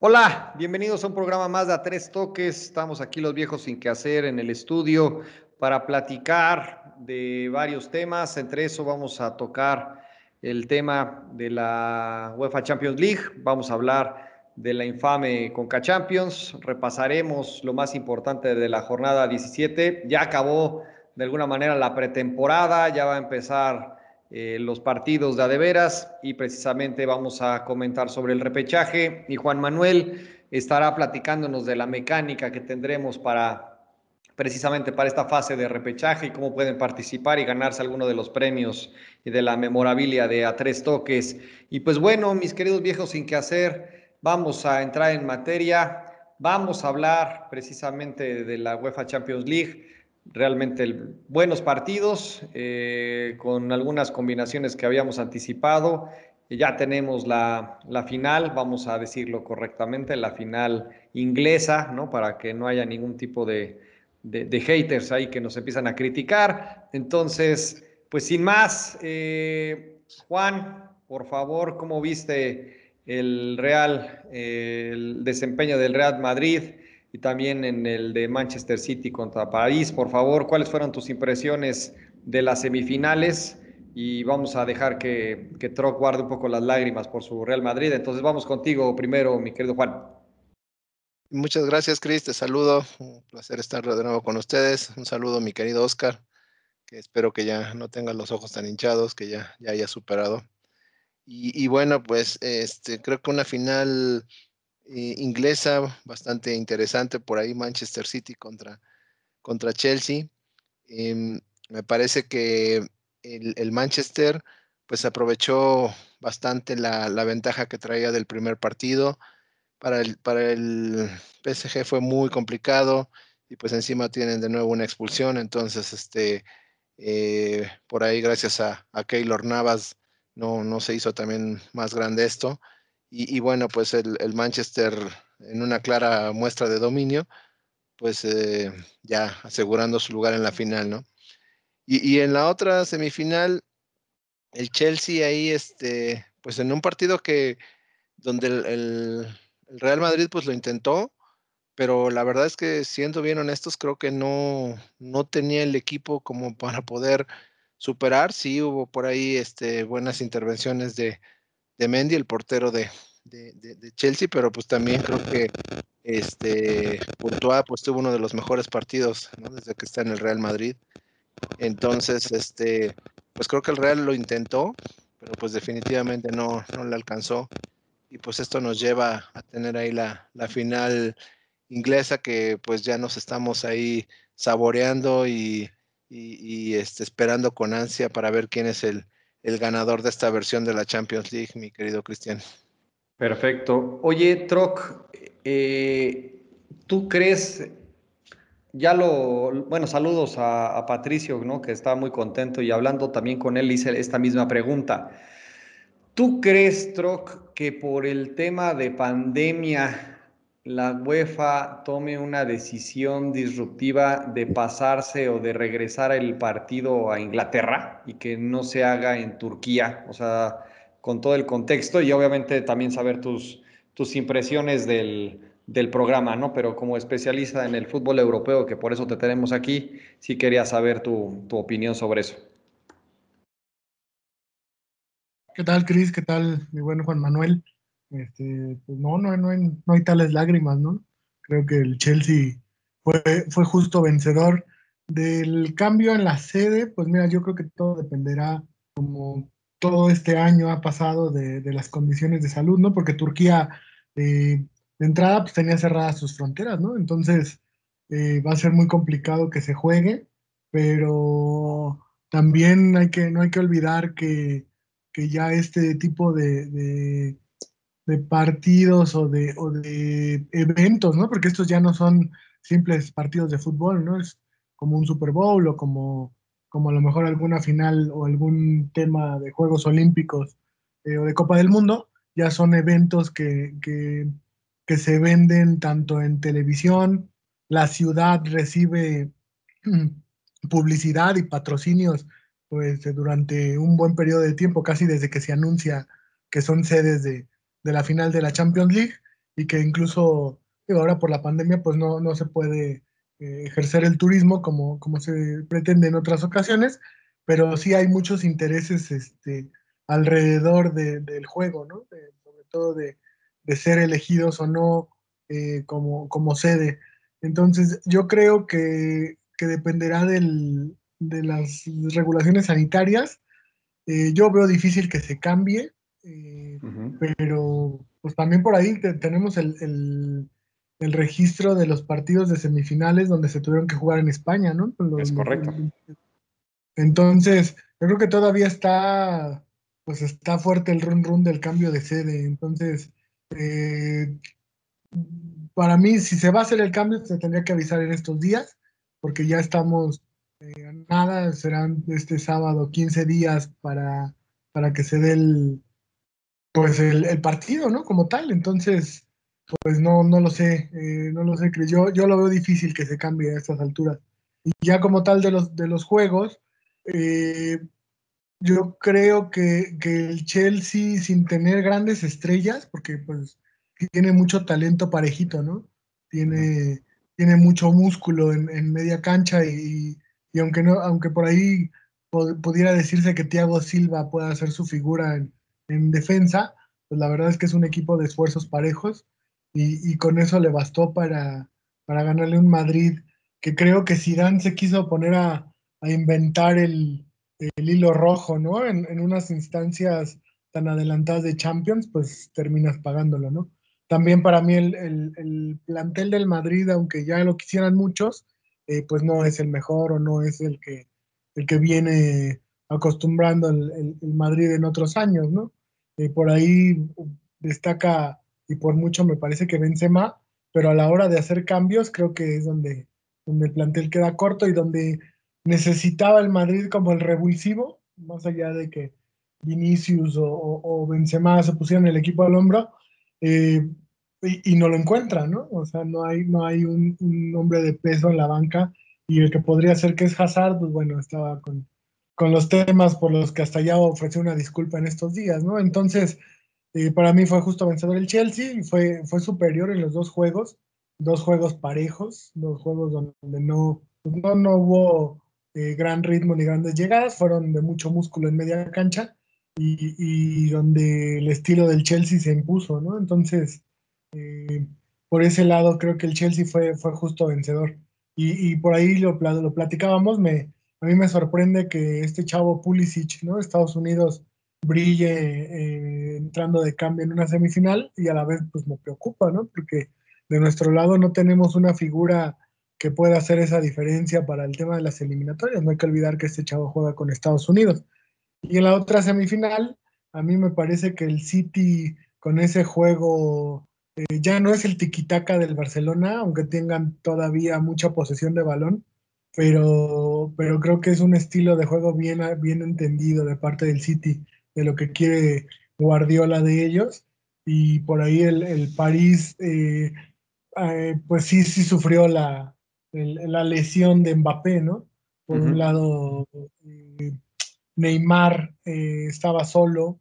Hola, bienvenidos a un programa más de A Tres Toques. Estamos aquí los viejos sin que hacer en el estudio para platicar de varios temas. Entre eso vamos a tocar el tema de la UEFA Champions League. Vamos a hablar de la infame Conca Champions. Repasaremos lo más importante de la jornada 17. Ya acabó de alguna manera la pretemporada, ya va a empezar eh, los partidos de adeveras y precisamente vamos a comentar sobre el repechaje. Y Juan Manuel estará platicándonos de la mecánica que tendremos para precisamente para esta fase de repechaje y cómo pueden participar y ganarse alguno de los premios y de la memorabilia de a tres toques. Y pues bueno, mis queridos viejos sin que hacer, vamos a entrar en materia, vamos a hablar precisamente de la UEFA Champions League realmente buenos partidos eh, con algunas combinaciones que habíamos anticipado. Ya tenemos la, final, vamos a decirlo correctamente, la final inglesa, ¿no? Para que no haya ningún tipo de, haters ahí que nos empiezan a criticar. Entonces, pues sin más, eh, Juan, por favor, ¿cómo viste el Real, el desempeño del Real Madrid? Y también en el de Manchester City contra París. Por favor, ¿cuáles fueron tus impresiones de las semifinales? Y vamos a dejar que, que Troc guarde un poco las lágrimas por su Real Madrid. Entonces vamos contigo primero, mi querido Juan. Muchas gracias, Cris. Te saludo. Un placer estar de nuevo con ustedes. Un saludo, mi querido Oscar, que espero que ya no tenga los ojos tan hinchados, que ya, ya haya superado. Y, y bueno, pues este, creo que una final eh, inglesa bastante interesante por ahí, Manchester City contra, contra Chelsea. Em, me parece que el, Manchester pues aprovechó bastante la, ventaja que traía del primer partido. Para el, para el PSG fue muy complicado y pues encima tienen de nuevo una expulsión, entonces este, eh, por ahí gracias a, a Keylor Navas no, no se hizo también más grande esto. Y, bueno, pues el, Manchester en una clara muestra de dominio, pues eh, ya asegurando su lugar en la final, ¿no? Y, en la otra semifinal, el Chelsea ahí, este, pues en un partido que, donde el, Real Madrid pues lo intentó, pero la verdad es que siendo bien honestos, creo que no, no tenía el equipo como para poder superar. Sí hubo por ahí este, buenas intervenciones de, de Mendy, el portero de, Chelsea, pero pues también creo que este Courtois pues tuvo uno de los mejores partidos desde que está en el Real Madrid. Entonces, este, pues creo que el Real lo intentó, pero pues definitivamente no, no le alcanzó. Y pues esto nos lleva a tener ahí la, final inglesa que pues ya nos estamos ahí saboreando y, este, esperando con ansia para ver quién es el, el ganador de esta versión de la Champions League, mi querido Cristian. Perfecto. Oye, Troc, eh, ¿tú crees, ya lo, bueno, saludos a, Patricio, ¿no? Que está muy contento y hablando también con él hice esta misma pregunta. ¿Tú crees, Troc, que por el tema de pandemia la UEFA tome una decisión disruptiva de pasarse o de regresar el partido a Inglaterra y que no se haga en Turquía, o sea, con todo el contexto y obviamente también saber tus, tus impresiones del, programa, ¿no? Pero como especialista en el fútbol europeo, que por eso te tenemos aquí, sí quería saber tu, tu opinión sobre eso. ¿Qué tal, Cris? ¿Qué tal, mi buen Juan Manuel? Este, pues no, no, no, no hay tales lágrimas, ¿no? Creo que el Chelsea fue, fue justo vencedor del cambio en la sede, pues mira, yo creo que todo dependerá, como todo este año ha pasado, de, las condiciones de salud, ¿no? Porque Turquía, eh, de entrada, pues tenía cerradas sus fronteras, ¿no? Entonces, eh, va a ser muy complicado que se juegue, pero también hay que, no hay que olvidar que, que ya este tipo de de partidos o de, o de eventos, ¿no? Porque estos ya no son simples partidos de fútbol, ¿no? Es como un Super Bowl o como, como a lo mejor alguna final o algún tema de Juegos Olímpicos eh, o de Copa del Mundo, ya son eventos que, que, se venden tanto en televisión, la ciudad recibe publicidad y patrocinios pues durante un buen periodo de tiempo, casi desde que se anuncia que son sedes de, de la final de la Champions League y que incluso ahora por la pandemia pues no, no se puede eh, ejercer el turismo como, como se pretende en otras ocasiones, pero sí hay muchos intereses este, alrededor del juego, ¿no? sobre todo de, ser elegidos o no eh, como, como sede. Entonces, yo creo que, dependerá del, de las regulaciones sanitarias. Eh, yo veo difícil que se cambie, pero pues también por ahí tenemos el, el registro de los partidos de semifinales donde se tuvieron que jugar en España, ¿no? es correcto. Entonces, yo creo que todavía está, pues está fuerte el run run del cambio de sede. Entonces, eh, para mí, si se va a hacer el cambio, se tendría que avisar en estos días, porque ya estamos eh, nada, serán este sábado 15 días para, para que se dé el, pues el, el partido, ¿no? Como tal. Entonces, pues no, no lo sé, eh, no lo sé, Yo, yo lo veo difícil que se cambie a estas alturas. Y ya como tal de los, de los juegos, eh, yo creo que, el Chelsea, sin tener grandes estrellas, porque pues tiene mucho talento parejito, ¿no? Tiene, tiene mucho músculo en, media cancha y, aunque no, aunque por ahí pudiera decirse que Thiago Silva pueda hacer su figura en, en defensa, pues la verdad es que es un equipo de esfuerzos parejos y, con eso le bastó para, para, ganarle un Madrid que creo que Zidane se quiso poner a, a inventar el, el, hilo rojo, ¿no? En, en, unas instancias tan adelantadas de Champions, pues terminas pagándolo, ¿no? También para mí el, el, el plantel del Madrid, aunque ya lo quisieran muchos, eh, pues no es el mejor o no es el que, el que viene acostumbrando el, Madrid en otros años, ¿no? Por ahí destaca y por mucho me parece que Benzema, pero a la hora de hacer cambios creo que es donde, donde el plantel queda corto y donde necesitaba el Madrid como el revulsivo, más allá de que Vinicius o, o, Benzema se pusieran el equipo al hombro, eh, y, no lo encuentran, ¿no? O sea, no hay, no hay un, un, hombre de peso en la banca y el que podría ser que es Hazard, pues bueno, estaba con, con los temas por los que hasta ya ofreció una disculpa en estos días, ¿no? Entonces, para mí fue justo vencedor el Chelsea fue, fue superior en los dos juegos, dos juegos parejos, dos juegos donde no, no, no hubo eh, gran ritmo ni grandes llegadas, fueron de mucho músculo en media cancha y, y donde el estilo del Chelsea se impuso, ¿no? Entonces, eh, por ese lado creo que el Chelsea fue, fue justo vencedor. Y, y por ahí lo, lo platicábamos, me, a mí me sorprende que este chavo Pulisic, ¿no? Estados Unidos brille eh, entrando de cambio en una semifinal y a la vez pues me preocupa, ¿no? Porque de nuestro lado no tenemos una figura que pueda hacer esa diferencia para el tema de las eliminatorias. No hay que olvidar que este chavo juega con Estados Unidos. Y en la otra semifinal, a mí me parece que el City con ese juego eh, ya no es el tiquitaca del Barcelona, aunque tengan todavía mucha posesión de balón, pero, pero creo que es un estilo de juego bien, bien entendido de parte del City de lo que quiere Guardiola de ellos. Y por ahí el, París, eh, eh, pues sí, sí sufrió la, la lesión de Mbappé, ¿no? Por un lado, eh, Neymar estaba solo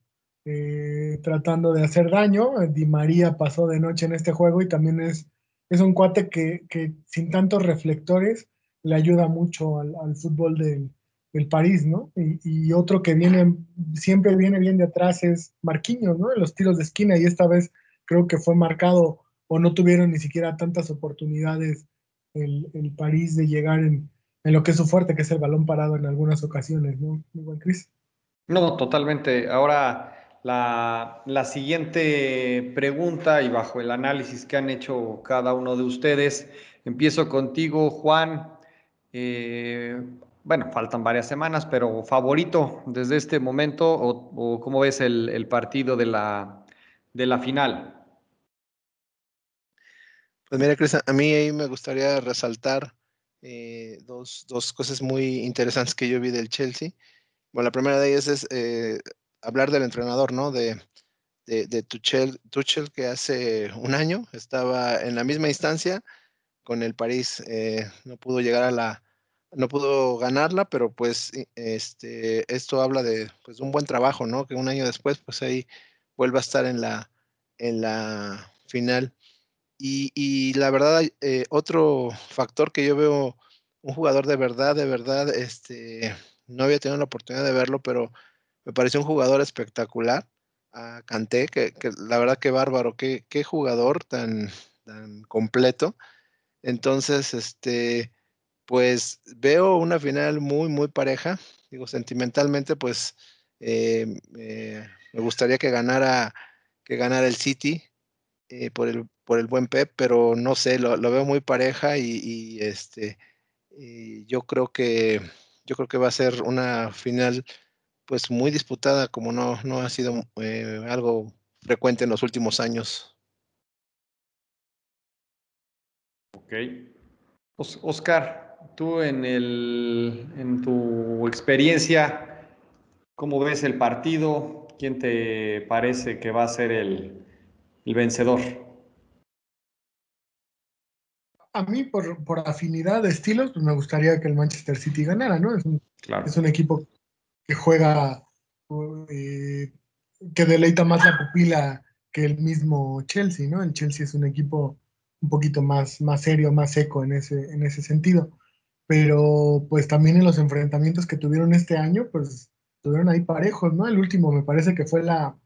tratando de hacer daño. Di María pasó de noche en este juego y también es, es un cuate que, que sin tantos reflectores le ayuda mucho al, fútbol del, el París, ¿no? Y, otro que viene, siempre viene bien de atrás es Marquinhos, ¿no? En los tiros de esquina y esta vez creo que fue marcado o no tuvieron ni siquiera tantas oportunidades el, París de llegar en, lo que es su fuerte, que es el balón parado en algunas ocasiones, ¿no? Igual, Cris. No, totalmente. Ahora, la, la, siguiente pregunta y bajo el análisis que han hecho cada uno de ustedes, empiezo contigo, Juan. Eh, bueno, faltan varias semanas, pero favorito desde este momento o, cómo ves el, partido de la, de la final? Pues mira, Cris, a mí ahí me gustaría resaltar eh, dos, cosas muy interesantes que yo vi del Chelsea. Bueno, la primera de ellas es eh, hablar del entrenador, ¿no? De, de, Tuchel, Tuchel, que hace un año estaba en la misma instancia con el París, eh, no pudo llegar a la, no pudo ganarla, pero pues este, esto habla de pues, un buen trabajo, ¿no? Que un año después, pues ahí vuelva a estar en la, en la final. Y, la verdad, eh, otro factor que yo veo, un jugador de verdad, de verdad, este, no había tenido la oportunidad de verlo, pero me pareció un jugador espectacular. A Canté, que, la verdad que bárbaro, qué, qué jugador tan, tan completo. Entonces, este, pues veo una final muy, muy pareja. Digo, sentimentalmente, pues eh, me gustaría que ganara, que ganara el City eh, por, el, por el buen Pep, pero no sé, lo, veo muy pareja y, este, yo creo que yo creo que va a ser una final pues muy disputada, como no, no ha sido eh, algo frecuente en los últimos años. Ok. Oscar, tú en, el, en tu experiencia, ¿cómo ves el partido? ¿Quién te parece que va a ser el, vencedor? A mí, por, por, afinidad de estilos, pues me gustaría que el Manchester City ganara, ¿no? Es un, es un equipo que juega, eh, que deleita más la pupila que el mismo Chelsea, ¿no? El Chelsea es un equipo un poquito más, más serio, más seco en ese, en ese sentido. Pero pues también en los enfrentamientos que tuvieron este año, pues tuvieron ahí parejos, ¿no? El último me parece que fue la,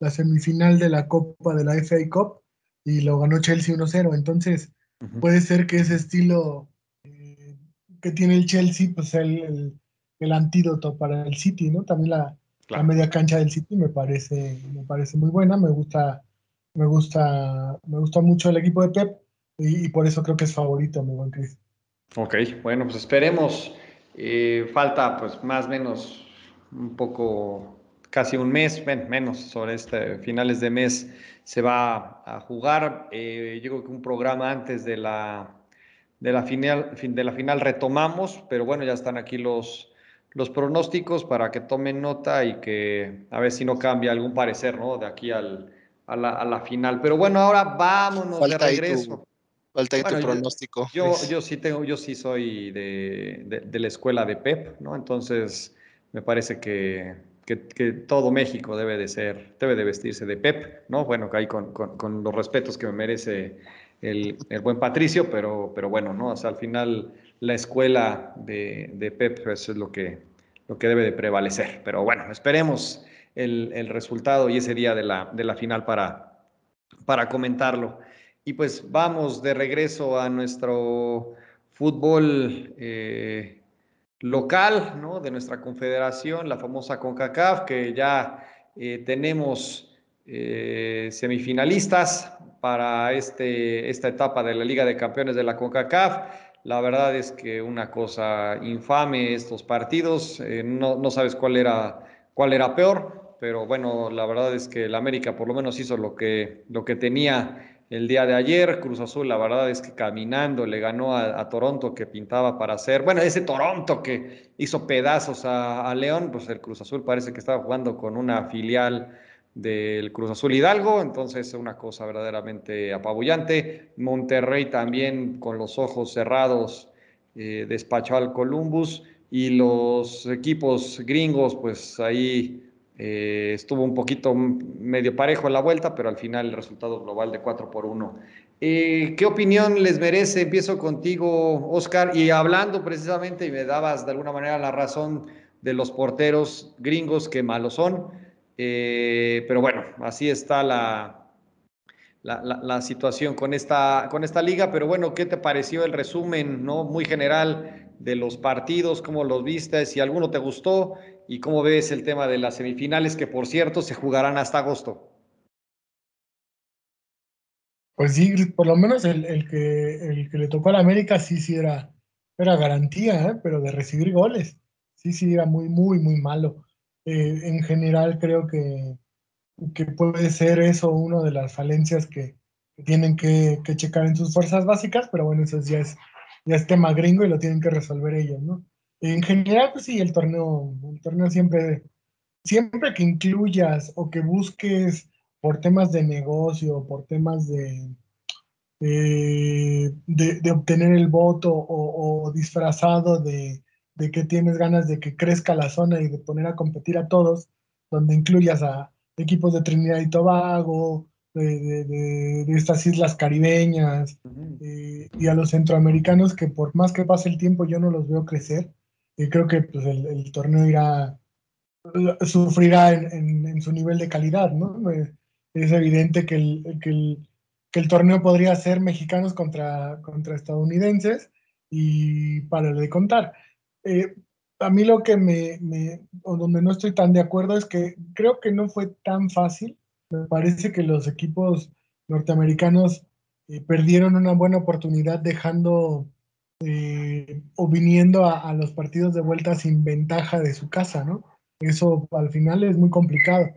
la semifinal de la Copa de la FA Cup y lo ganó Chelsea 1-0. Entonces puede ser que ese estilo eh, que tiene el Chelsea, pues el, el, antídoto para el City, ¿no? También la, la media cancha del City me parece, me parece muy buena, me gusta me gusta, me gusta mucho el equipo de Pep y, por eso creo que es favorito, mi buen Chris. Ok, bueno, pues esperemos. Eh, falta pues más o menos un poco, casi un mes, menos sobre este finales de mes se va a jugar. Eh, yo creo que un programa antes de la, de la, final, de la final retomamos, pero bueno, ya están aquí los, los pronósticos para que tomen nota y que a ver si no cambia algún parecer, ¿no? De aquí al, a la, final. Pero bueno, ahora vámonos de regreso. falta ahí tu pronóstico. Yo, yo, sí tengo, yo sí soy de, la escuela de Pep, ¿no? Entonces me parece que, todo México debe de ser, debe de vestirse de Pep, ¿no? Bueno, que hay con, los respetos que me merece el, buen Patricio, pero, pero bueno, ¿no? O sea, al final la escuela de, de Pep eso es lo que, lo que debe de prevalecer. Pero bueno, esperemos el, resultado y ese día de la, de la final para, para comentarlo. Y pues vamos de regreso a nuestro fútbol eh, local, ¿no? De nuestra confederación, la famosa CONCACAF, que ya eh, tenemos eh, semifinalistas para este, esta etapa de la Liga de Campeones de la CONCACAF. La verdad es que una cosa infame estos partidos, no, no, sabes cuál era, cuál era peor pero bueno, la verdad es que el América por lo menos hizo lo que, lo que tenía el día de ayer. Cruz Azul, la verdad es que caminando le ganó a, Toronto que pintaba para hacer, bueno, ese Toronto que hizo pedazos a, León, pues el Cruz Azul parece que estaba jugando con una filial del Cruz Azul Hidalgo, entonces una cosa verdaderamente apabullante. Monterrey también con los ojos cerrados eh, despachó al Columbus y los equipos gringos, pues ahí eh, estuvo un poquito medio parejo en la vuelta, pero al final el resultado global de 4 por 1. Eh, ¿Qué opinión les merece? Empiezo contigo, Oscar, y hablando precisamente, y me dabas de alguna manera la razón de los porteros gringos que malos son, eh, pero bueno, así está la, la, situación con esta, con esta liga, pero bueno, ¿qué te pareció el resumen, no muy general de los partidos, cómo los viste, si alguno te gustó y cómo ves el tema de las semifinales que por cierto se jugarán hasta agosto. Pues sí, por lo menos el, que, el que le tocó a la América sí, sí era, era garantía, ¿eh? pero de recibir goles, sí, sí era muy, muy, muy malo. Eh, en general creo que, que puede ser eso una de las falencias que, tienen que, que, checar en sus fuerzas básicas, pero bueno, eso ya es ya es tema gringo y lo tienen que resolver ellos, ¿no? En general, pues sí, el torneo, el torneo siempre, siempre que incluyas o que busques por temas de negocio, por temas de, de, obtener el voto o, disfrazado de, de, que tienes ganas de que crezca la zona y de poner a competir a todos, donde incluyas a equipos de Trinidad y Tobago, de, estas islas caribeñas eh, y a los centroamericanos que por más que pase el tiempo yo no los veo crecer. Y creo que pues, el, torneo irá, sufrirá en, su nivel de calidad, ¿no? Es evidente que el, que el, torneo podría ser mexicanos contra, contra estadounidenses y para de contar. Eh, a mí lo que me, me, o donde no estoy tan de acuerdo es que creo que no fue tan fácil me parece que los equipos norteamericanos eh, perdieron una buena oportunidad dejando eh, o viniendo a, los partidos de vuelta sin ventaja de su casa, ¿no? Eso al final es muy complicado.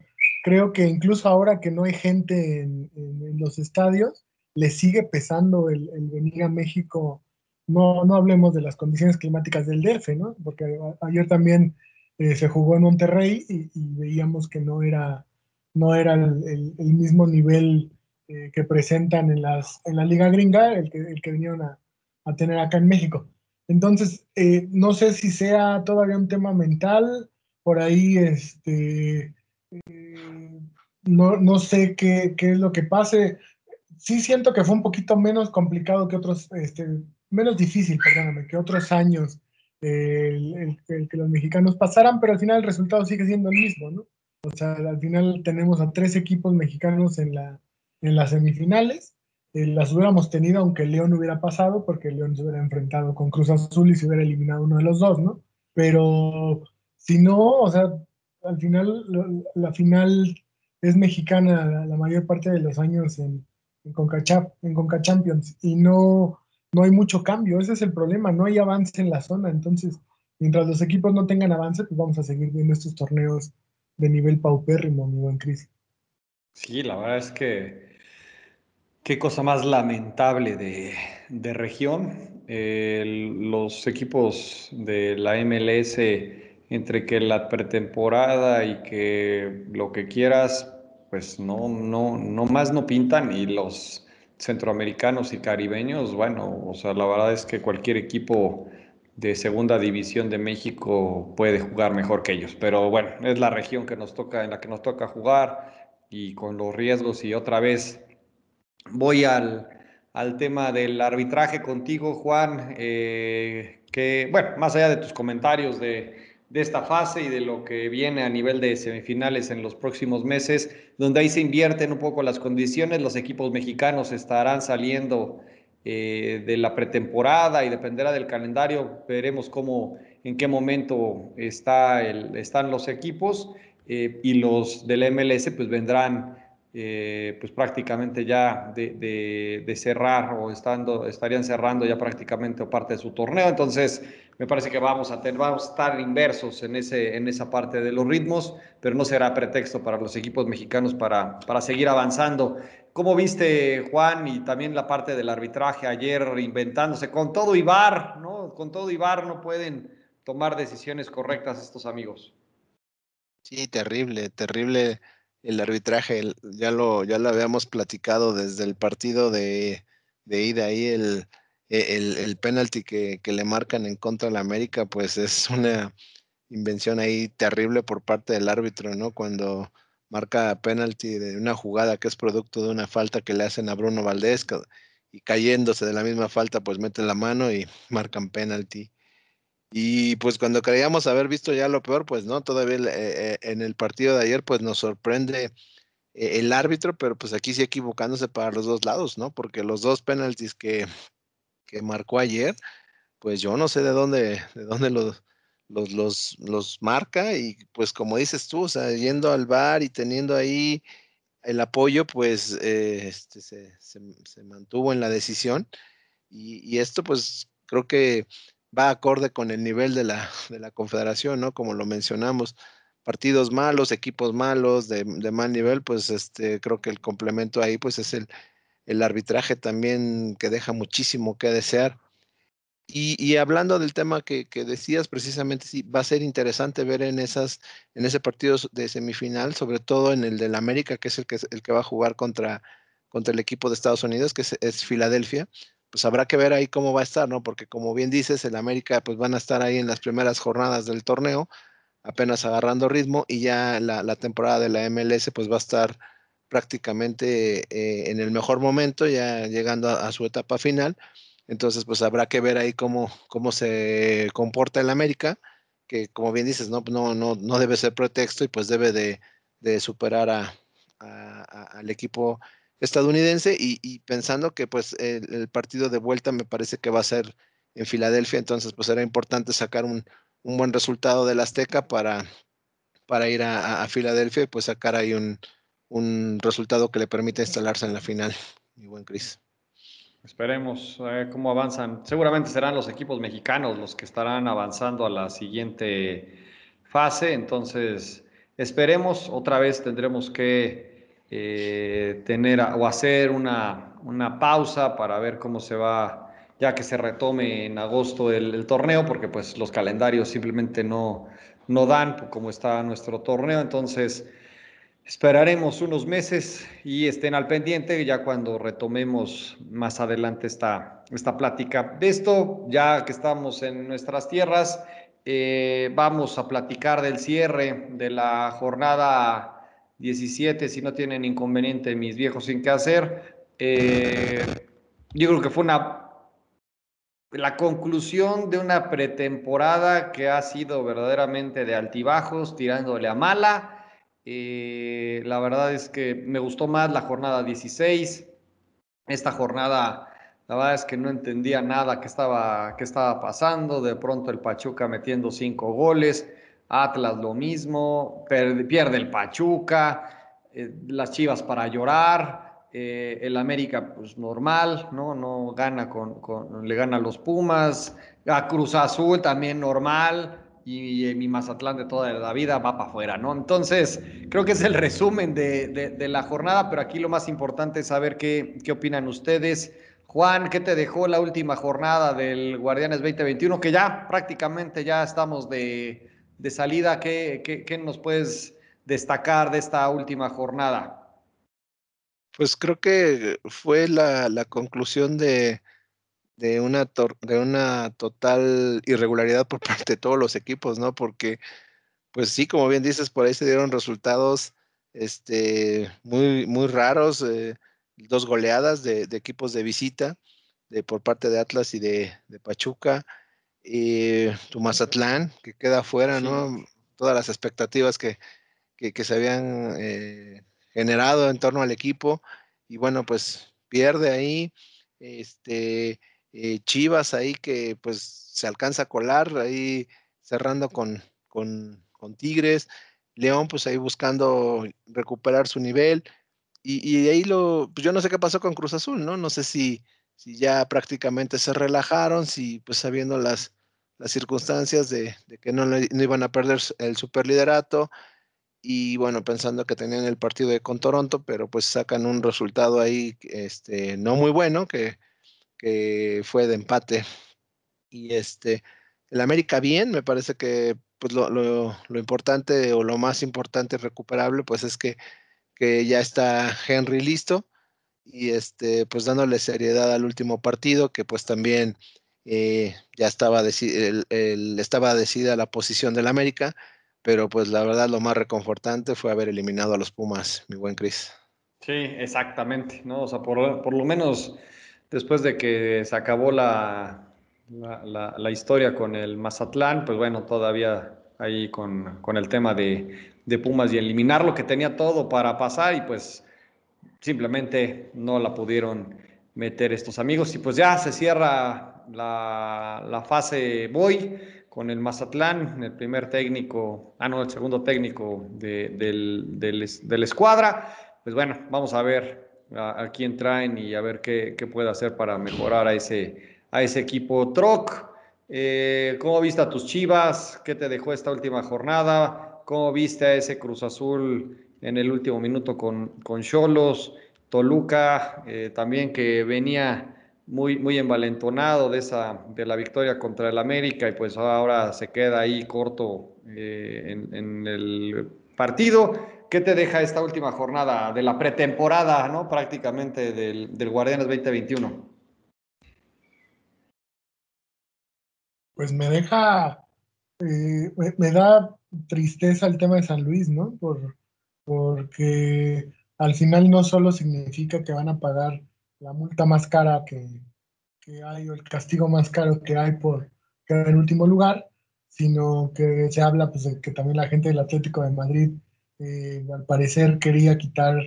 Creo que incluso ahora que no hay gente en, los estadios, le sigue pesando el, venir a México. No, no hablemos de las condiciones climáticas del DF, ¿no? Porque ayer también eh, se jugó en Monterrey y veíamos que no era no era el, mismo nivel eh, que presentan en, las, en la liga gringa, el que, el que vinieron a, tener acá en México. Entonces, eh, no sé si sea todavía un tema mental, por ahí este, eh, no, no, sé qué, qué, es lo que pase. Sí siento que fue un poquito menos complicado que otros, este, menos difícil, perdóname, que otros años el, el, que los mexicanos pasaran, pero al final el resultado sigue siendo el mismo, ¿no? O sea, al final tenemos a tres equipos mexicanos en, la, en las semifinales. Eh, las hubiéramos tenido aunque León hubiera pasado, porque León se hubiera enfrentado con Cruz Azul y se hubiera eliminado uno de los dos, ¿no? Pero si no, o sea, al final la final es mexicana la, mayor parte de los años en, en, en Conca Champions y no, no hay mucho cambio, ese es el problema, no hay avance en la zona, entonces mientras los equipos no tengan avance, pues vamos a seguir viendo estos torneos de nivel paupérrimo, mi buen Cris. Sí, la verdad es que qué cosa más lamentable de, de región. los equipos de la MLS, entre que la pretemporada y que lo que quieras, pues no, no, no más no pintan y los centroamericanos y caribeños, bueno, o sea, la verdad es que cualquier equipo de segunda división de México puede jugar mejor que ellos. Pero bueno, es la región que nos toca, en la que nos toca jugar y con los riesgos. Y otra vez voy al, al tema del arbitraje contigo, Juan. Eh, que, bueno, más allá de tus comentarios de, de esta fase y de lo que viene a nivel de semifinales en los próximos meses, donde ahí se invierten un poco las condiciones, los equipos mexicanos estarán saliendo eh, de la pretemporada y dependerá del calendario, veremos cómo, en qué momento está el, están los equipos eh, y los del MLS pues vendrán eh, pues prácticamente ya de, cerrar o estando, estarían cerrando ya prácticamente parte de su torneo. Entonces, me parece que vamos a, tener, vamos a estar inversos en, ese, en esa parte de los ritmos, pero no será pretexto para los equipos mexicanos para, para seguir avanzando. ¿Cómo viste, Juan, y también la parte del arbitraje ayer inventándose con todo Ibar, ¿no? Con todo Ibar no pueden tomar decisiones correctas estos amigos. Sí, terrible, terrible el arbitraje. Ya lo, ya lo habíamos platicado desde el partido de, de ida ahí, el, el, el penalti que, que, le marcan en contra de la América, pues es una invención ahí terrible por parte del árbitro, ¿no? Cuando marca penalti de una jugada que es producto de una falta que le hacen a Bruno Valdés y cayéndose de la misma falta, pues meten la mano y marcan penalti. Y pues cuando creíamos haber visto ya lo peor, pues no, todavía eh, eh, en el partido de ayer, pues nos sorprende eh, el árbitro, pero pues aquí sí equivocándose para los dos lados, ¿no? Porque los dos penaltis que, que marcó ayer, pues yo no sé de dónde, de dónde los, los, los, marca y pues como dices tú, o sea, yendo al bar y teniendo ahí el apoyo, pues eh, este, se, se, mantuvo en la decisión y, y, esto pues creo que va acorde con el nivel de la, de la confederación, ¿no? Como lo mencionamos, partidos malos, equipos malos, de, de, mal nivel, pues este, creo que el complemento ahí pues es el, el arbitraje también que deja muchísimo que desear. Y, hablando del tema que, decías, precisamente sí, va a ser interesante ver en, esas, en ese partido de semifinal, sobre todo en el del América, que es el que, el que va a jugar contra, contra el equipo de Estados Unidos, que es, Filadelfia. Pues habrá que ver ahí cómo va a estar, ¿no? Porque como bien dices, el América pues van a estar ahí en las primeras jornadas del torneo, apenas agarrando ritmo, y ya la, la temporada de la MLS pues va a estar prácticamente eh, en el mejor momento, ya llegando a, su etapa final. Entonces, pues habrá que ver ahí cómo, cómo se comporta el América, que como bien dices, no, no, no, no debe ser pretexto y pues debe de, superar a, al equipo estadounidense y, pensando que pues el, partido de vuelta me parece que va a ser en Filadelfia, entonces pues era importante sacar un, un buen resultado del Azteca para, para ir a, Filadelfia y pues sacar ahí un, un resultado que le permita instalarse en la final. Mi buen Cris. Esperemos cómo avanzan. Seguramente serán los equipos mexicanos los que estarán avanzando a la siguiente fase. Entonces, esperemos. Otra vez tendremos que eh, tener o hacer una, una, pausa para ver cómo se va, ya que se retome en agosto el, torneo, porque pues los calendarios simplemente no, no dan como está nuestro torneo. Entonces, Esperaremos unos meses y estén al pendiente ya cuando retomemos más adelante esta, esta plática. De esto, ya que estamos en nuestras tierras, eh, vamos a platicar del cierre de la jornada 17, si no tienen inconveniente mis viejos sin qué hacer. Eh, yo creo que fue una la conclusión de una pretemporada que ha sido verdaderamente de altibajos, tirándole a mala eh, la verdad es que me gustó más la jornada 16. Esta jornada, la verdad es que no entendía nada que estaba, que estaba pasando. De pronto el Pachuca metiendo cinco goles. Atlas lo mismo. Pierde, el Pachuca. Eh, las Chivas para llorar. Eh, el América, pues normal, ¿no? No gana con, le gana a los Pumas. A Cruz Azul también normal y, mi Mazatlán de toda la vida va para afuera, ¿no? Entonces, creo que es el resumen de, la jornada, pero aquí lo más importante es saber qué, qué opinan ustedes. Juan, ¿qué te dejó la última jornada del Guardianes 2021? Que ya prácticamente ya estamos de, salida. ¿Qué, ¿Qué, nos puedes destacar de esta última jornada? Pues creo que fue la, la conclusión de, de una, de una total irregularidad por parte de todos los equipos, ¿no? Porque, pues sí, como bien dices, por ahí se dieron resultados este, muy, muy raros, eh, dos goleadas de, equipos de visita de, por parte de Atlas y de, Pachuca, y tu Mazatlán, que queda afuera, ¿no? Todas las expectativas que, que, se habían eh, generado en torno al equipo, y bueno, pues pierde ahí, este, eh, Chivas ahí que pues se alcanza a colar, ahí cerrando con, con, Tigres, León pues ahí buscando recuperar su nivel, y, ahí lo, pues yo no sé qué pasó con Cruz Azul, ¿no? No sé si, si ya prácticamente se relajaron, si pues sabiendo las, las circunstancias de, que no, no, iban a perder el superliderato, y bueno, pensando que tenían el partido de con Toronto, pero pues sacan un resultado ahí este, no muy bueno, que que fue de empate. Y este, el América bien, me parece que pues lo, lo, importante o lo más importante recuperable, pues es que, que, ya está Henry listo y este, pues dándole seriedad al último partido, que pues también eh, ya estaba, el, estaba decidida la posición del América, pero pues la verdad lo más reconfortante fue haber eliminado a los Pumas, mi buen Cris. Sí, exactamente, ¿no? O sea, por, por lo menos después de que se acabó la, la, historia con el Mazatlán, pues bueno, todavía ahí con, el tema de, Pumas y eliminar lo que tenía todo para pasar y pues simplemente no la pudieron meter estos amigos y pues ya se cierra la, fase Boy con el Mazatlán, el primer técnico, ah no, el segundo técnico de, del, de la escuadra. Pues bueno, vamos a ver a, quién traen y a ver qué, puede hacer para mejorar a ese, a ese equipo. Troc, eh, ¿cómo viste a tus Chivas? ¿Qué te dejó esta última jornada? ¿Cómo viste a ese Cruz Azul en el último minuto con Cholos? Toluca, eh, también que venía muy, muy envalentonado de, esa, de la victoria contra el América y pues ahora se queda ahí corto eh, en, el partido. ¿Qué te deja esta última jornada de la pretemporada, ¿no? prácticamente del, Guardianes 2021? Pues me deja, eh, me, da tristeza el tema de San Luis, ¿no? Por, porque al final no solo significa que van a pagar la multa más cara que, hay o el castigo más caro que hay por quedar en último lugar, sino que se habla pues, de que también la gente del Atlético de Madrid eh, al parecer quería quitar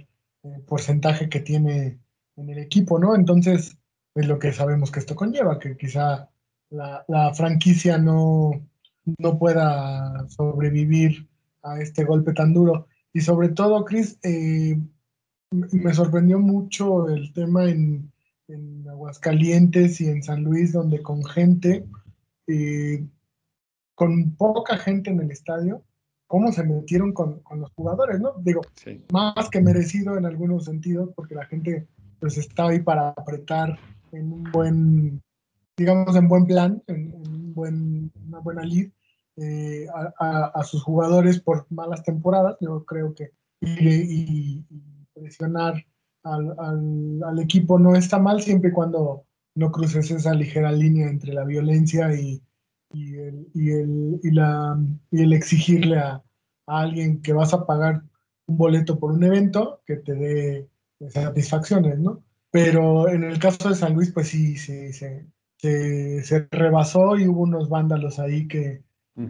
el porcentaje que tiene en el equipo, ¿no? Entonces, es lo que sabemos que esto conlleva, que quizá la, franquicia no, no pueda sobrevivir a este golpe tan duro. Y sobre todo, Chris, eh, me sorprendió mucho el tema en, Aguascalientes y en San Luis, donde con gente, eh, con poca gente en el estadio, cómo se metieron con, los jugadores, ¿no? Digo, más que merecido en algunos sentidos, porque la gente pues está ahí para apretar en un buen, digamos, en buen plan, en, un buen, una buena lead eh, a, sus jugadores por malas temporadas. Yo creo que y, presionar al, equipo no está mal siempre y cuando no cruces esa ligera línea entre la violencia y, el, y la, y el exigirle a, alguien que vas a pagar un boleto por un evento que te dé satisfacciones, ¿no? Pero en el caso de San Luis, pues sí, sí, se, se, rebasó y hubo unos vándalos ahí que,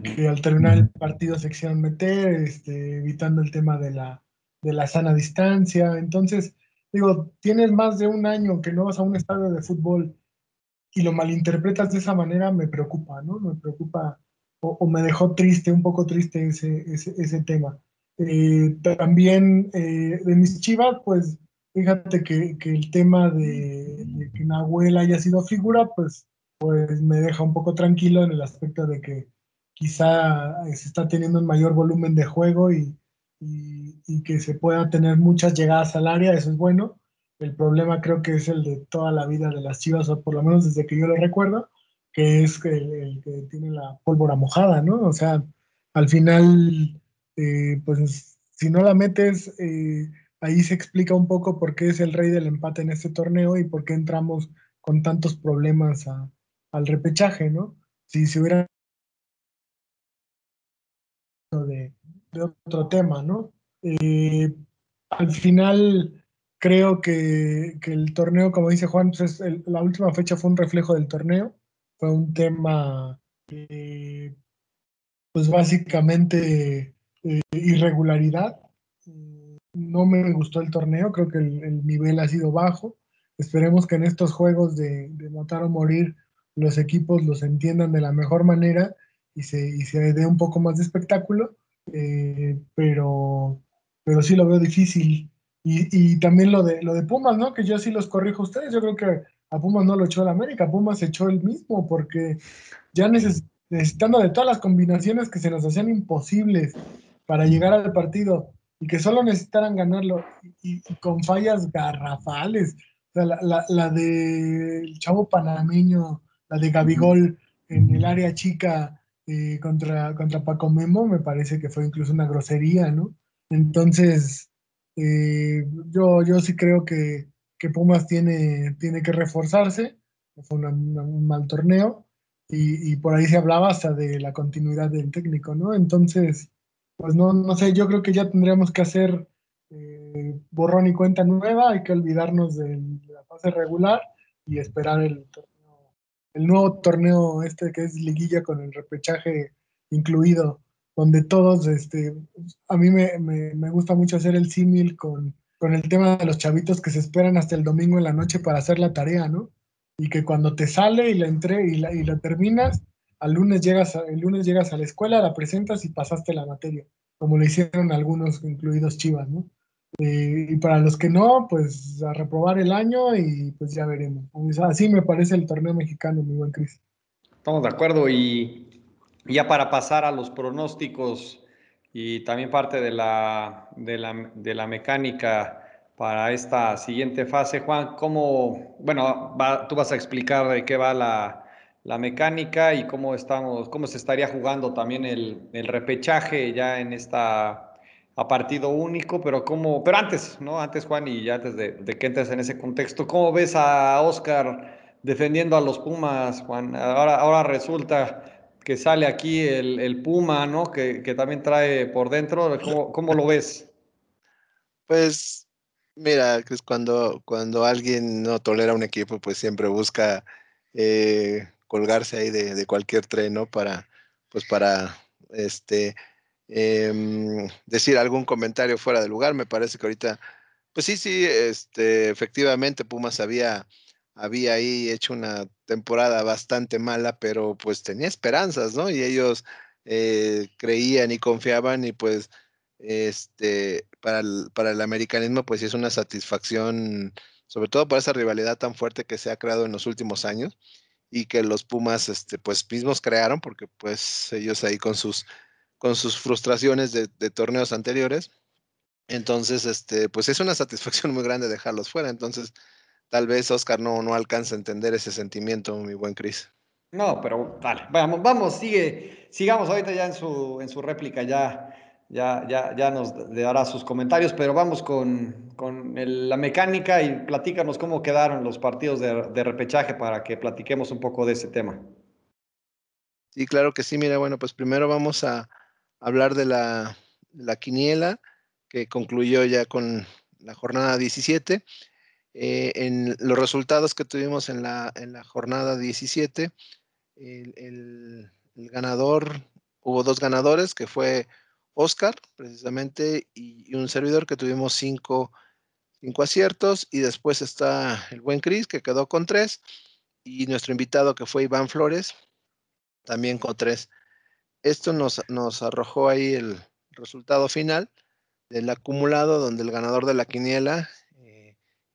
que, al terminar el partido se quisieron meter, este, evitando el tema de la, de la sana distancia. Entonces, digo, tienes más de un año que no vas a un estadio de fútbol y lo malinterpretas de esa manera, me preocupa, ¿no? Me preocupa o, me dejó triste, un poco triste ese, ese, tema. Eh, también eh, de mis chivas, pues fíjate que, que el tema de, de, que Nahuel haya sido figura, pues, pues me deja un poco tranquilo en el aspecto de que quizá se está teniendo un mayor volumen de juego y, y, que se pueda tener muchas llegadas al área, eso es bueno. El problema creo que es el de toda la vida de las Chivas, o por lo menos desde que yo lo recuerdo, que es el, que tiene la pólvora mojada, ¿no? O sea, al final, eh, pues si no la metes, eh, ahí se explica un poco por qué es el rey del empate en este torneo y por qué entramos con tantos problemas al repechaje, ¿no? Si se hubiera de, otro tema, ¿no? Eh, al final creo que, el torneo, como dice Juan, pues la última fecha fue un reflejo del torneo, fue un tema, pues básicamente eh, irregularidad. No me gustó el torneo, creo que el, nivel ha sido bajo. Esperemos que en estos juegos de, matar o morir los equipos los entiendan de la mejor manera y se, y se dé un poco más de espectáculo eh, pero, pero sí lo veo difícil. Y, y, también lo de, lo de Pumas, ¿no? Que yo sí los corrijo a ustedes. Yo creo que a Pumas no lo echó el América, Pumas echó el mismo, porque ya necesitando de todas las combinaciones que se nos hacían imposibles para llegar al partido y que solo necesitaran ganarlo y, con fallas garrafales. O sea, la, la, la del chavo panameño, la de Gabigol en el área chica, eh, contra, contra Paco Memo, me parece que fue incluso una grosería, ¿no? Entonces, eh, yo, yo sí creo que, que, Pumas tiene, tiene que reforzarse, fue un mal torneo, y, y, por ahí se hablaba hasta de la continuidad del técnico, ¿no? Entonces, pues no, no sé, yo creo que ya tendríamos que hacer eh, borrón y cuenta nueva, hay que olvidarnos de la fase regular y esperar el torneo el nuevo torneo este que es liguilla con el repechaje incluido, donde todos, este, a mí me, me, gusta mucho hacer el símil con, con, el tema de los chavitos que se esperan hasta el domingo en la noche para hacer la tarea, ¿no? Y que cuando te sale y la entré y la, y la terminas, al lunes llegas el lunes llegas a la escuela, la presentas y pasaste la materia, como lo hicieron algunos, incluidos Chivas, ¿no? Eh, y para los que no, pues a reprobar el año y pues ya veremos. así me parece el torneo mexicano, mi buen Cris. Estamos de acuerdo y ya para pasar a los pronósticos y también parte de la, de la, de la mecánica para esta siguiente fase, Juan, ¿cómo, bueno, tú vas a explicar de qué va la, la, mecánica y cómo estamos, cómo se estaría jugando también el, el repechaje ya en esta a partido único, pero como, pero antes, ¿no? Antes, Juan, y ya antes de, que entres en ese contexto, ¿cómo ves a Oscar defendiendo a los Pumas, Juan? Ahora, ahora resulta que sale aquí el, Puma, ¿no? Que, también trae por dentro. ¿Cómo, ¿Cómo, lo ves? Pues Mira, Chris, cuando, cuando alguien no tolera un equipo, pues siempre busca eh, colgarse ahí de, cualquier tren, ¿no? Para, pues para, este, em, decir algún comentario fuera de lugar. Me parece que ahorita, pues sí, sí, este, efectivamente Pumas había, había ahí hecho una temporada bastante mala, pero pues tenía esperanzas, ¿no? Y ellos eh, creían y confiaban y pues este, para el, para el americanismo pues es una satisfacción, sobre todo por esa rivalidad tan fuerte que se ha creado en los últimos años y que los Pumas este, pues mismos crearon, porque pues ellos ahí con sus, con sus frustraciones de, torneos anteriores. Entonces, este, pues es una satisfacción muy grande dejarlos fuera. Entonces, tal vez Oscar no, no alcanza a entender ese sentimiento, mi buen Cris. No, pero vale, vamos, vamos, sigue, sigamos ahorita ya en su, en su réplica, ya ya, ya, ya nos dará sus comentarios, pero vamos con, con la mecánica y platícanos cómo quedaron los partidos de, repechaje para que platiquemos un poco de ese tema. Sí, claro que sí. Mira, bueno, pues primero vamos a hablar de la, la quiniela que concluyó ya con la jornada 17. Eh, en los resultados que tuvimos en la, en la jornada 17, el, ganador, hubo dos ganadores, que fue Oscar, precisamente, y, un servidor que tuvimos cinco, aciertos, y después está el buen Cris, que quedó con tres, y nuestro invitado que fue Iván Flores, también con tres. Esto nos, nos arrojó ahí el resultado final del acumulado, donde el ganador de la quiniela,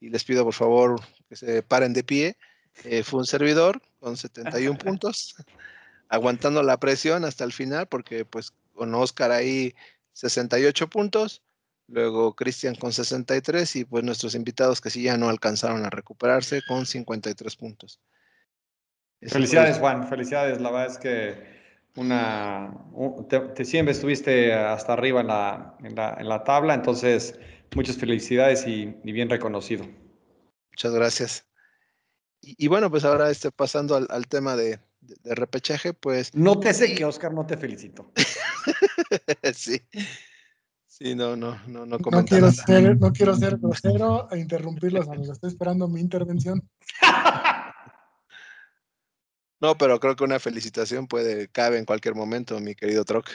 y les pido por favor que se paren de pie, eh, fue un servidor con 71 puntos, aguantando la presión hasta el final, porque pues con Oscar ahí 68 puntos, luego Cristian con 63 y pues nuestros invitados que sí ya no alcanzaron a recuperarse con 53 puntos. Felicidades Juan, felicidades, la verdad es que una, te, siempre estuviste hasta arriba en la, en la, tabla, entonces muchas felicidades y, bien reconocido. Muchas gracias. Y, bueno, pues ahora este, pasando al tema de, de, repechaje, pues. No te sé que Oscar no te felicito. sí. Sí, no, no, no, no No quiero ser, no quiero ser grosero e interrumpirlos, amigos. Estoy esperando mi intervención. No, pero creo que una felicitación puede, cabe en cualquier momento, mi querido Troc.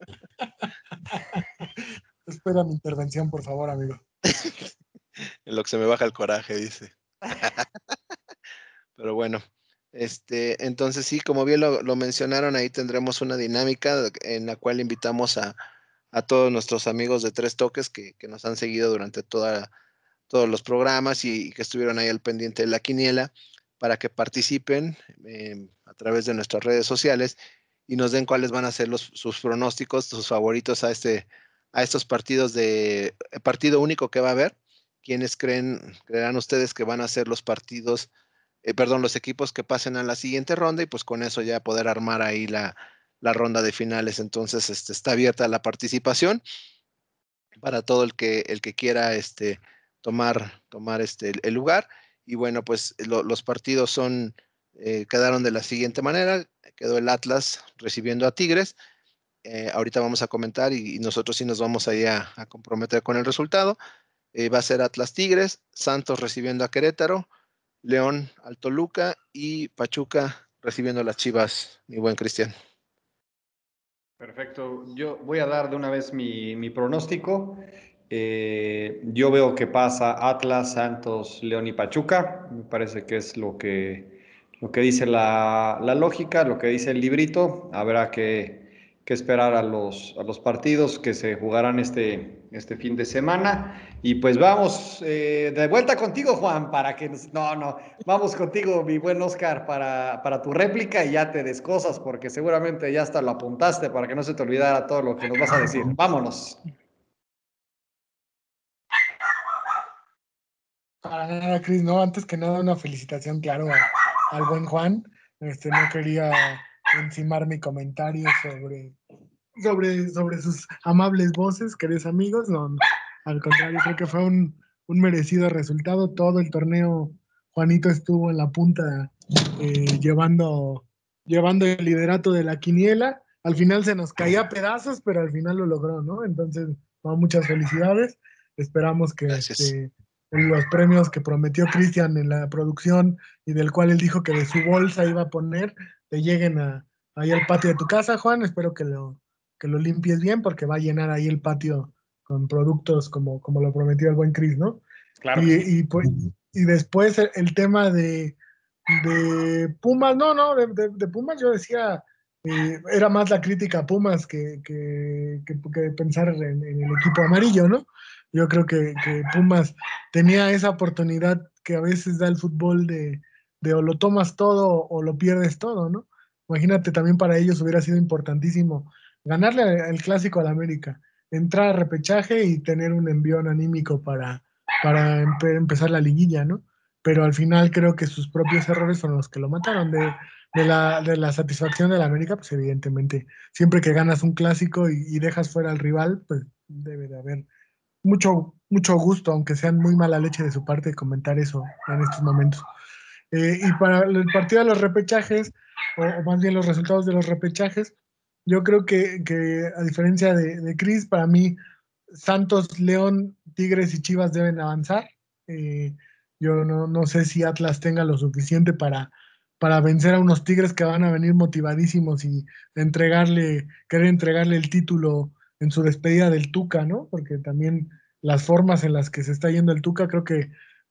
Espera mi intervención, por favor, amigo. en lo que se me baja el coraje, dice. pero bueno, este, entonces sí, como bien lo, mencionaron, ahí tendremos una dinámica en la cual invitamos a, todos nuestros amigos de Tres Toques que, nos han seguido durante toda, todos los programas y, que estuvieron ahí al pendiente de la quiniela para que participen em, a través de nuestras redes sociales y nos den cuáles van a ser los, sus pronósticos, sus favoritos a, este, a estos partidos de partido único que va a haber. ¿Quiénes creen, creerán ustedes que van a ser los partidos? Eh, perdón, los equipos que pasen a la siguiente ronda y pues con eso ya poder armar ahí la, ronda de finales. Entonces, este, está abierta la participación para todo el que, el que quiera este, tomar, tomar este, el lugar. Y bueno, pues los partidos son, eh, quedaron de la siguiente manera. Quedó el Atlas recibiendo a Tigres. Eh, ahorita vamos a comentar y, nosotros sí nos vamos ahí a, a comprometer con el resultado. va a ser Atlas Tigres, Santos recibiendo a Querétaro, León al Toluca y Pachuca recibiendo las Chivas, mi buen Cristian. Perfecto. Yo voy a dar de una vez mi, pronóstico. Eh, yo veo que pasa Atlas, Santos, León y Pachuca. Me parece que es lo que, lo que dice la, la lógica, lo que dice el librito. Habrá que que esperar a los, a los partidos que se jugarán este, este fin de semana. Y pues vamos eh, de vuelta contigo, Juan, para que... no, no, vamos contigo, mi buen Oscar, para, para tu réplica y ya te descosas, porque seguramente ya hasta lo apuntaste para que no se te olvidara todo lo que nos vas a decir. Vámonos. Para nada, Cris, no, antes que nada una felicitación, claro, al buen Juan. Este, no quería encimar mi comentario sobre, sobre, sobre sus amables voces, queridos amigos. No, al contrario, creo que fue un, merecido resultado. Todo el torneo, Juanito estuvo en la punta eh, llevando, llevando el liderato de la quiniela. Al final se nos caía a pedazos, pero al final lo logró, ¿no? Entonces, muchas felicidades. esperamos que este, los premios que prometió Cristian en la producción y del cual él dijo que de su bolsa iba a poner, te lleguen a, ahí al patio de tu casa, Juan. Espero que lo, que lo limpies bien porque va a llenar ahí el patio con productos como, como lo prometió el buen Cris, ¿no? Claro. Y, pues, y después el, tema de, de, Pumas, no, no, de, Pumas yo decía, eh, era más la crítica a Pumas que, que, pensar en, el equipo amarillo, ¿no? Yo creo que, Pumas tenía esa oportunidad que a veces da el fútbol de, de o lo tomas todo o lo pierdes todo, ¿no? Imagínate, también para ellos hubiera sido importantísimo ganarle al clásico al América, entrar a repechaje y tener un envión anímico para, para empezar la liguilla, ¿no? Pero al final creo que sus propios errores son los que lo mataron. De, de, la, de la, satisfacción del América, pues evidentemente, siempre que ganas un clásico y, dejas fuera al rival, pues debe de haber mucho, mucho gusto, aunque sean muy mala leche de su parte, comentar eso en estos momentos. Eh, y para el partido de los repechajes, o, más bien los resultados de los repechajes, yo creo que, a diferencia de, de Cris, para mí Santos, León, Tigres y Chivas deben avanzar. Eh, yo no, no, sé si Atlas tenga lo suficiente para, para vencer a unos Tigres que van a venir motivadísimos y entregarle, querer entregarle el título en su despedida del Tuca, ¿no? Porque también las formas en las que se está yendo el Tuca, creo que,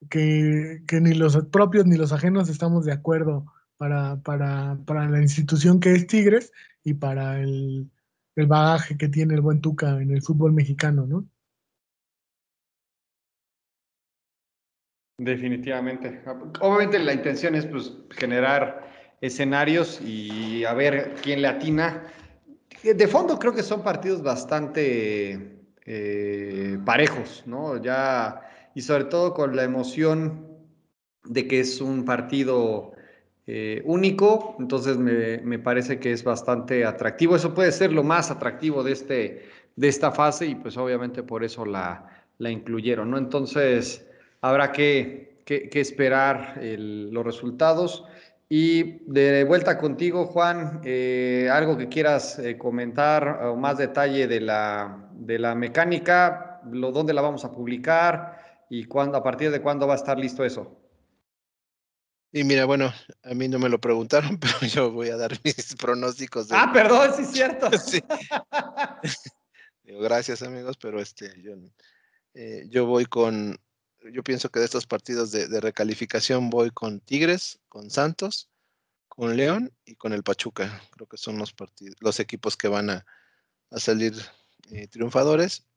que, ni los propios ni los ajenos estamos de acuerdo para, para, para la institución que es Tigres y para el, el bagaje que tiene el buen Tuca en el fútbol mexicano, ¿no? Definitivamente. Obviamente la intención es pues, generar escenarios y a ver quién le atina. De fondo creo que son partidos bastante eh, parejos, ¿no? Ya, y sobre todo con la emoción de que es un partido eh, único, entonces me, parece que es bastante atractivo. Eso puede ser lo más atractivo de, este, de esta fase y pues obviamente por eso la, la incluyeron, ¿no? Entonces habrá que, que, esperar los resultados. Y de vuelta contigo, Juan, eh, algo que quieras eh, comentar o más detalle de la, de la mecánica, lo, dónde la vamos a publicar y cuándo, a partir de cuándo va a estar listo eso. Y mira, bueno, a mí no me lo preguntaron, pero yo voy a dar mis pronósticos. Ah, perdón, sí es cierto. sí. Digo, gracias amigos, pero este, yo, eh, yo voy con, yo pienso que de estos partidos de, recalificación voy con Tigres, con Santos, con León y con el Pachuca. Creo que son los partidos, los equipos que van a, salir eh, triunfadores.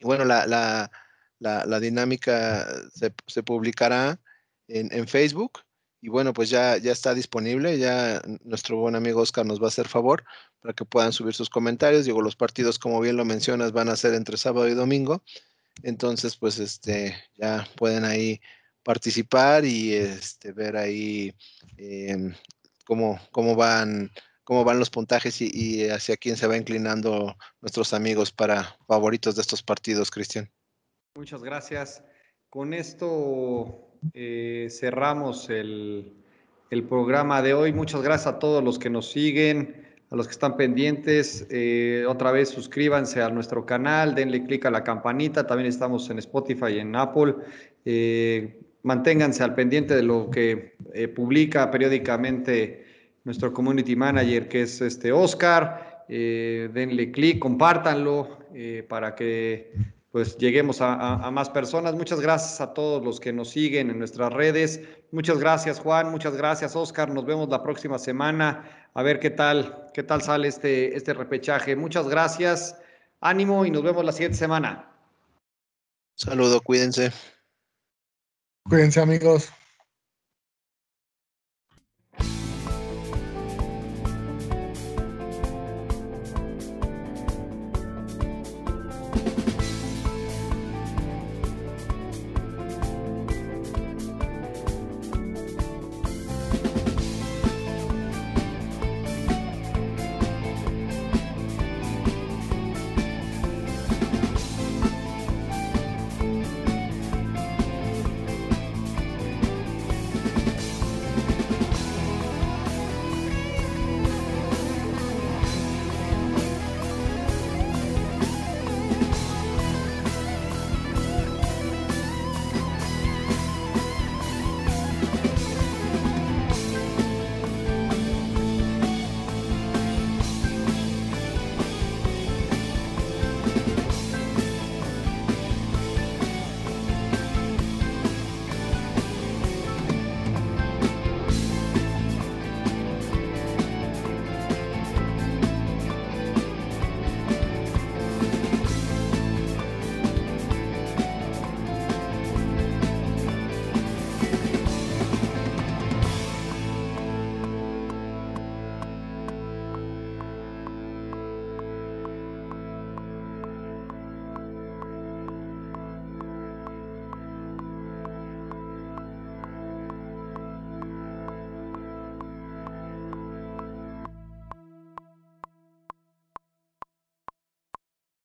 Y bueno, la, la, la, dinámica se, se publicará en, en Facebook y bueno, pues ya, ya está disponible, ya nuestro buen amigo Oscar nos va a hacer favor para que puedan subir sus comentarios. Digo, los partidos, como bien lo mencionas, van a ser entre sábado y domingo. Entonces, pues este, ya pueden ahí participar y este, ver ahí em, cómo, cómo, van, cómo van los puntajes y, y, hacia quién se va inclinando nuestros amigos para favoritos de estos partidos, Cristian. Muchas gracias. Con esto eh, cerramos el, programa de hoy. Muchas gracias a todos los que nos siguen, a los que están pendientes. Eh, otra vez suscríbanse a nuestro canal, denle clic a la campanita. También estamos en Spotify y en Apple. Eh, manténganse al pendiente de lo que publica periódicamente nuestro community manager, que es este Oscar. denle clic, compártanlo para que pues lleguemos a, más personas. Muchas gracias a todos los que nos siguen en nuestras redes. Muchas gracias, Juan. Muchas gracias, Oscar. Nos vemos la próxima semana. A ver qué tal, qué tal sale este, este repechaje. Muchas gracias. Ánimo y nos vemos la siguiente semana. Saludo, cuídense. Cuídense, amigos.